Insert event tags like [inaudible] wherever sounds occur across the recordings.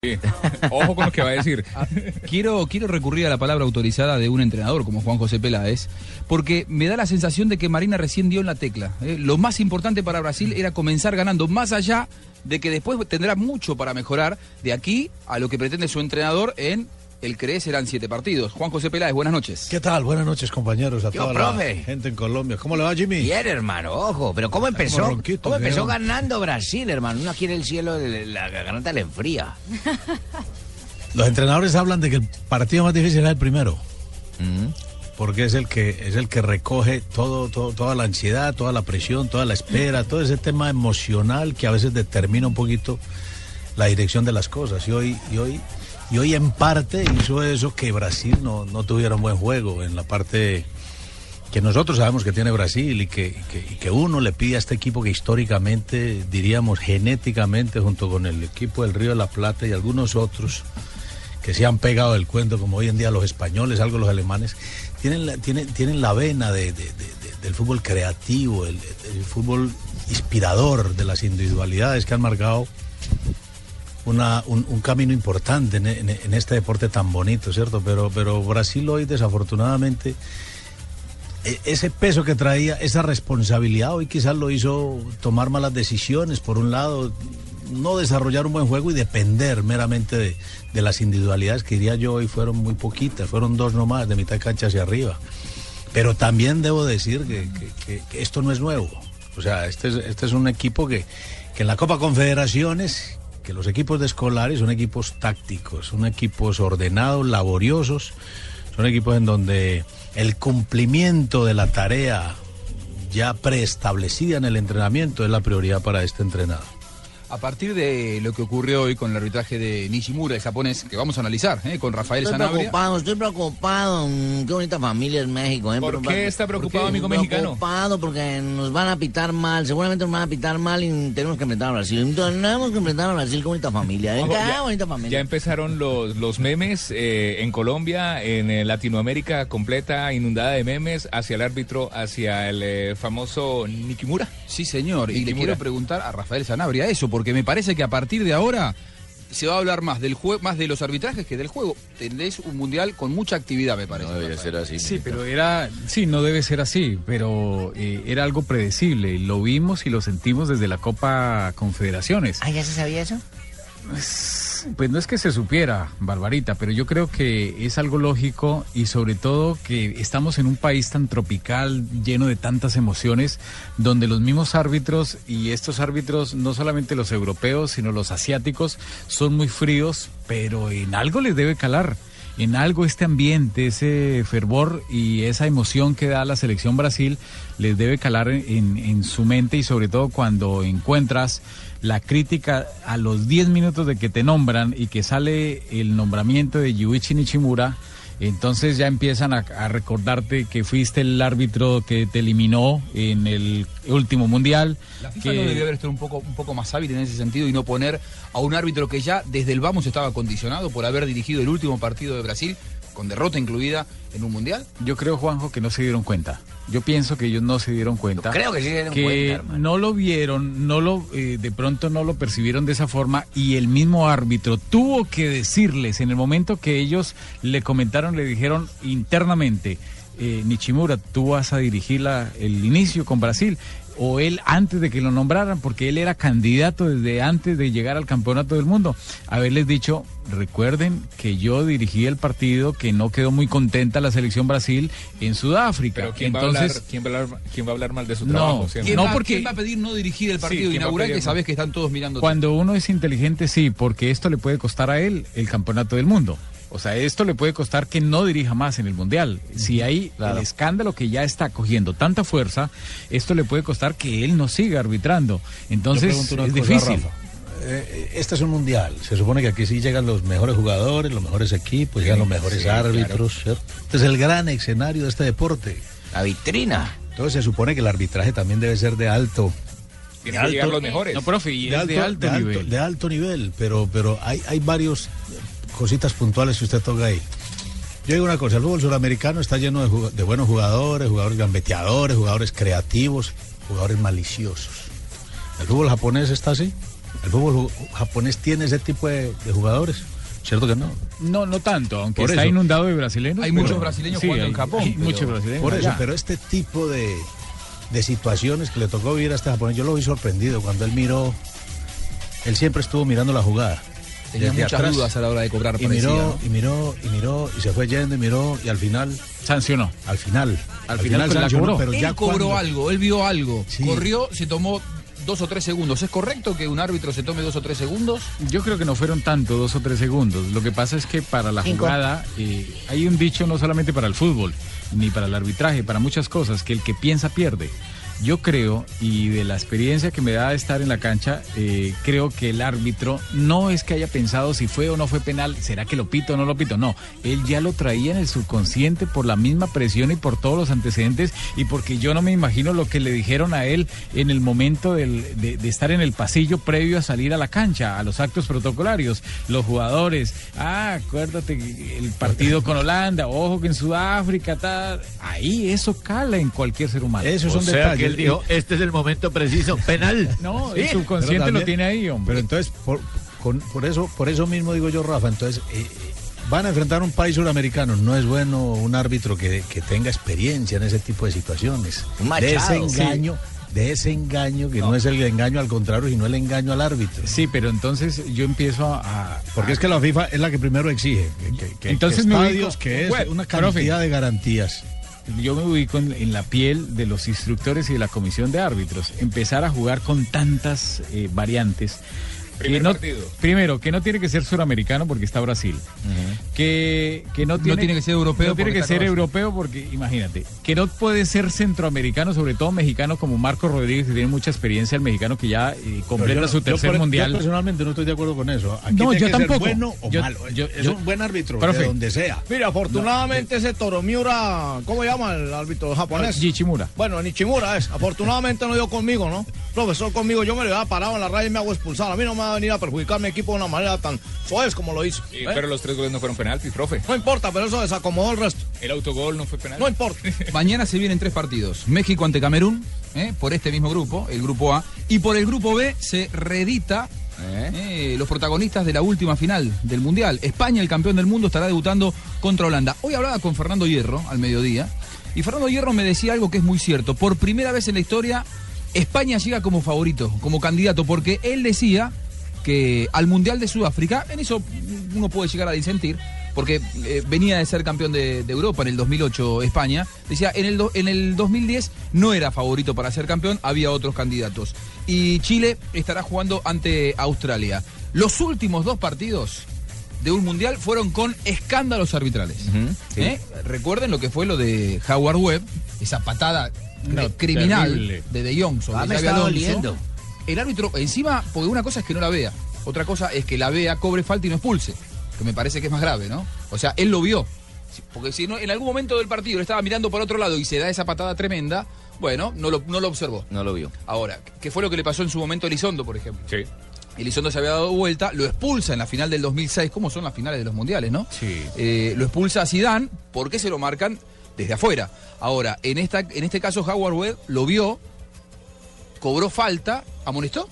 [laughs] Ojo con lo que va a decir. Quiero, quiero recurrir a la palabra autorizada de un entrenador como Juan José Peláez, porque me da la sensación de que Marina recién dio en la tecla. ¿eh? Lo más importante para Brasil era comenzar ganando, más allá de que después tendrá mucho para mejorar de aquí a lo que pretende su entrenador en el CRE serán siete partidos. Juan José Peláez, buenas noches. ¿Qué tal? Buenas noches, compañeros, a Yo, toda profe. la gente en Colombia. ¿Cómo le va, Jimmy? Bien, hermano, ojo, pero ¿cómo empezó? como ronquito, ¿Cómo empezó ganando Brasil, hermano? Uno aquí en el cielo, la garganta le enfría. [laughs] Los entrenadores hablan de que el partido más difícil es el primero. Mm. Porque es el que es el que recoge todo, todo- toda la ansiedad, toda la presión, toda la espera, todo ese tema emocional que a veces determina un poquito la dirección de las cosas. Y hoy, y hoy, y hoy en parte hizo eso que Brasil no, no tuviera un buen juego en la parte que nosotros sabemos que tiene Brasil y que, que- uno le pide a este equipo que históricamente, diríamos genéticamente, junto con el equipo del Río de la Plata y algunos otros que se han pegado del cuento, como hoy en día los españoles, algo los alemanes, tienen la, tienen, tienen la vena de- de- de- de- del fútbol creativo, el fútbol inspirador de las individualidades que han marcado una, un, camino importante en, este deporte tan bonito, ¿cierto? Pero, pero Brasil hoy desafortunadamente e- ese peso que traía, esa responsabilidad hoy quizás lo hizo tomar malas decisiones, por un lado, no desarrollar un buen juego y depender meramente de, las individualidades que diría yo hoy fueron muy poquitas, fueron dos nomás, de mitad cancha hacia arriba. Pero también debo decir que esto no es nuevo. O sea, este es, este es un equipo que, que en la Copa Confederaciones, los equipos de escolares son equipos tácticos, son equipos ordenados, laboriosos, son equipos en donde el cumplimiento de la tarea ya preestablecida en el entrenamiento es la prioridad para este entrenador. A partir de lo que ocurrió hoy con el arbitraje de Nishimura, el japonés, que vamos a analizar ¿eh? con Rafael Estoy Sanabria. preocupado, estoy preocupado. Mm, Qué bonita familia es México. ¿eh? ¿Por qué está preocupado, ¿Por qué? amigo mexicano? Preocupado porque nos van a pitar mal. Seguramente nos van a pitar mal y tenemos que enfrentar a Brasil. Tenemos que enfrentar a Brasil. Qué bonita familia. ¿eh? Ojo, Qué ya- bonita Ya familia. empezaron los, los memes eh, en Colombia, en eh, Latinoamérica completa, inundada de memes hacia el árbitro, hacia el eh, famoso Nikimura. Sí, señor. Y le quiero preguntar a Rafael Sanabria eso, porque me parece que a partir de ahora se va a hablar más del juego, más de los arbitrajes que del juego. Tendréis un mundial con mucha actividad, me parece. Rafael. así. Sí, pero era, sí, no debe ser así, pero eh, era algo predecible. Lo vimos y lo sentimos desde la Copa Confederaciones. Ah, ¿ya se sabía eso? Pues no es que se supiera, Barbarita, pero yo creo que es algo lógico y sobre todo que estamos en un país tan tropical, lleno de tantas emociones, donde los mismos árbitros y estos árbitros, no solamente los europeos, sino los asiáticos, son muy fríos, pero en algo les debe calar. En algo este ambiente, ese fervor y esa emoción que da la selección Brasil les debe calar en, su mente y sobre todo cuando encuentras la crítica a los 10 minutos de que te nombran y que sale el nombramiento de Yuichi Nishimura, entonces ya empiezan a, a recordarte que fuiste el árbitro que te eliminó en el último mundial. La FIFA que- no debió haber estado un poco, un poco más hábil en ese sentido y no poner a un árbitro que ya desde el vamos estaba condicionado por haber dirigido el último partido de Brasil, con derrota incluida en un mundial. Yo creo, Juanjo, que no se dieron cuenta. Yo pienso que ellos no se dieron cuenta. Yo creo que sí se dieron que cuenta, hermano. no lo vieron, no lo, eh, de pronto no lo percibieron de esa forma y el mismo árbitro tuvo que decirles en el momento que ellos le comentaron, le dijeron internamente, eh, Nichimura, tú vas a dirigir la- el inicio con Brasil. O él antes de que lo nombraran, porque él era candidato desde antes de llegar al campeonato del mundo. Haberles dicho, recuerden que yo dirigí el partido, que no quedó muy contenta la selección Brasil en Sudáfrica. Pero ¿quién, va a Entonces, hablar, quién, va a hablar, quién va a hablar mal de su No, trabajo? ¿Quién, No, va, porque- quién va a pedir no dirigir el Sí, partido ¿quién va a inaugural que sabes que están todos mirando? Cuando uno es inteligente, sí, porque esto le puede costar a él el campeonato del mundo. O sea, esto le puede costar que no dirija más en el Mundial. Si hay el escándalo que ya está cogiendo tanta fuerza, esto le puede costar que él no siga arbitrando. Entonces, es cosa, difícil. Rafa. eh, este es un mundial. Se supone que aquí sí llegan los mejores jugadores, los mejores equipos, llegan los mejores sí, árbitros, ¿cierto? Este es el gran escenario de este deporte. La vitrina. Entonces se supone que el arbitraje también debe ser de alto, Tienen de que llegar alto- los mejores. No, profe, y de es alto, de alto de alto- nivel. de alto nivel, pero, pero hay, hay varios cositas puntuales que usted toca ahí. Yo digo una cosa, el fútbol sudamericano está lleno de, buenos jugadores, jugadores gambeteadores, jugadores creativos, jugadores maliciosos. ¿El fútbol japonés está así? ¿El fútbol japonés tiene ese tipo de, de jugadores? ¿Cierto que no? No, no tanto, aunque Por está eso. inundado de brasileños. Hay pero- muchos brasileños jugando hay- en Japón, hay pero- muchos brasileños. Por eso, allá. pero este tipo de, de situaciones que le tocó vivir a este japonés, yo lo vi sorprendido cuando él miró, él siempre estuvo mirando la jugada. Tenía desde muchas atrás, dudas a la hora de cobrar, Y parecía, miró, ¿no? y miró, y miró, y se fue yendo, y miró, y al final, Sancionó. al final, Al final, pero la sancionó, cobró. pero Él ya cobró cuando- algo, él vio algo, Sí. corrió, se tomó dos o tres segundos. ¿Es correcto que un árbitro se tome dos o tres segundos? Yo creo que no fueron tanto, dos o tres segundos. Lo que pasa es que para la Cinco. jugada eh, hay un dicho no solamente para el fútbol, ni para el arbitraje, para muchas cosas, que el que piensa pierde. Yo creo, y de la experiencia que me da de estar en la cancha, eh, creo que el árbitro no es que haya pensado si fue o no fue penal, será que lo pito o no lo pito, no, él ya lo traía en el subconsciente por la misma presión y por todos los antecedentes y porque yo no me imagino lo que le dijeron a él en el momento del- de, de estar en el pasillo previo a salir a la cancha, a los actos protocolarios, los jugadores, ah, acuérdate el partido con Holanda, ojo que en Sudáfrica, tal, ahí eso cala en cualquier ser humano. Esos O son sea detalles. Él dijo, este es el momento preciso, penal. [laughs] No, Sí, el subconsciente también- lo tiene ahí, hombre. Pero entonces, por, con- por eso, por eso mismo digo yo, Rafa, entonces eh, eh, van a enfrentar un país suramericano. No es bueno un árbitro que, que tenga experiencia en ese tipo de situaciones. Un de ese Machado. engaño, de ese engaño que no. es el engaño al contrario, sino el engaño al árbitro. Sí, pero entonces yo empiezo a... Porque es que la FIFA es la que primero exige que, que- que- Entonces que me estadios, ubico- que es Bueno, una profe. cantidad de garantías. Yo me ubico en, la piel de los instructores y de la comisión de árbitros. Empezar a jugar con tantas eh, variantes. Primer que no- partido. Primero, que no tiene que ser suramericano porque está Brasil. que, que no, tiene, tiene que ser europeo No tiene porque que está ser europeo porque, imagínate, que no puede ser centroamericano, sobre todo mexicano como Marco Rodríguez, que tiene mucha experiencia, el mexicano que ya eh, completa no- su tercer por- Yo mundial. personalmente no estoy de acuerdo con eso. Aquí No, tiene yo que ser tampoco. bueno o Yo- malo. yo- es yo- un buen árbitro Profe. de donde sea. Mire, afortunadamente ese Toromiura, ¿cómo llama el árbitro japonés? Yichimura. Bueno, Nichimura es. Afortunadamente no dio conmigo, ¿no? Profesor, conmigo yo me le había parado en la raya y me hago expulsar. A mí no me va a venir a perjudicar mi equipo de una manera tan soez como lo hizo. Sí, ¿eh? Pero los tres goles no fueron penaltis, profe. No importa, pero eso desacomodó el resto. El autogol no fue penal. No importa. [laughs] Mañana se vienen tres partidos. México ante Camerún, ¿eh? por este mismo grupo, el grupo A. Y por el grupo B se reedita eh, los protagonistas de la última final del Mundial. España, el campeón del mundo, estará debutando contra Holanda. Hoy hablaba con Fernando Hierro al mediodía. Y Fernando Hierro me decía algo que es muy cierto. Por primera vez en la historia, España llega como favorito, como candidato, porque él decía que al Mundial de Sudáfrica, en eso uno puede llegar a disentir, porque eh, venía de ser campeón de, de Europa en el 2008 España, decía, en el, do- en el 2010 no era favorito para ser campeón, había otros candidatos. Y Chile estará jugando ante Australia. Los últimos dos partidos de un mundial fueron con escándalos arbitrales. ¿Eh? Recuerden lo que fue lo de Howard Webb, esa patada No, cri- criminal terrible. de De Jong sobre Ah, me Xabi está Alonso. doliendo. El árbitro, encima, porque una cosa es que no la vea, otra cosa es que la vea, cobre falta y no expulse, que me parece que es más grave, ¿no? O sea, él lo vio. Porque si no, en algún momento del partido le estaba mirando por otro lado y se da esa patada tremenda, bueno, no lo, no lo observó. No lo vio. Ahora, ¿qué fue lo que le pasó en su momento a Elizondo, por ejemplo? Sí. Elizondo se había dado vuelta, lo expulsa en la final del 2006, ¿cómo son las finales de los mundiales, no? Sí. Eh, lo expulsa a Zidane, ¿por qué se lo marcan desde afuera? Ahora, en, esta, en este caso Howard Webb lo vio, cobró falta, amonestó.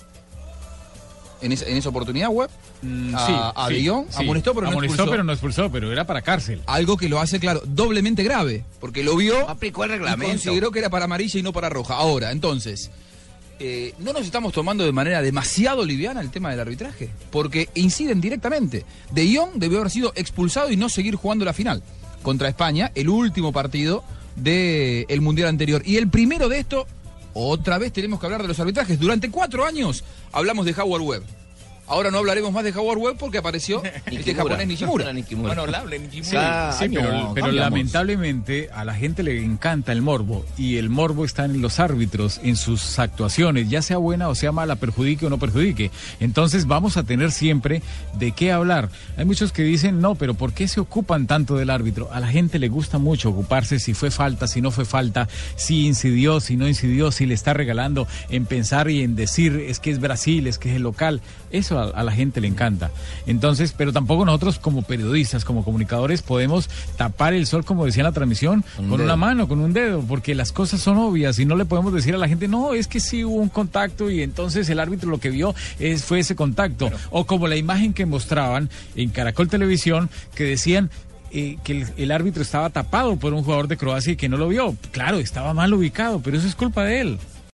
En esa, en esa oportunidad, Webb, Mm, a, a De Jong, amonestó, pero no Amonestó, expulsó. pero no expulsó, pero era para cárcel. Algo que lo hace, claro, doblemente grave, porque lo vio Aplicó el y reglamento. consideró que era para amarilla y no para roja. Ahora, entonces, eh, ¿no nos estamos tomando de manera demasiado liviana el tema del arbitraje? Porque inciden directamente. De Jong debió haber sido expulsado y no seguir jugando la final contra España, el último partido del Mundial anterior. Y el primero de esto, otra vez tenemos que hablar de los arbitrajes. Durante cuatro años hablamos de Howard Webb. Ahora no hablaremos más de Howard Webb porque apareció [laughs] este japonés Nishimura. Nishimura. Bueno, hable, Nishimura. Sí, sí, pero, no, pero lamentablemente a la gente le encanta el morbo y el morbo está en los árbitros, en sus actuaciones, ya sea buena o sea mala, perjudique o no perjudique. Entonces vamos a tener siempre de qué hablar. Hay muchos que dicen, no, pero ¿por qué se ocupan tanto del árbitro? A la gente le gusta mucho ocuparse si fue falta, si no fue falta, si incidió, si no incidió, si le está regalando en pensar y en decir es que es Brasil, es que es el local. Eso a, a la gente le encanta. Entonces, pero tampoco nosotros como periodistas, como comunicadores, podemos tapar el sol, como decía en la transmisión, Con con, un una mano, con un dedo, porque las cosas son obvias y no le podemos decir a la gente, no, es que sí hubo un contacto y entonces el árbitro lo que vio es, fue ese contacto. O como la imagen que mostraban en Caracol Televisión, que decían eh, que el, el árbitro estaba tapado por un jugador de Croacia y que no lo vio. Claro, estaba mal ubicado, pero eso es culpa de él.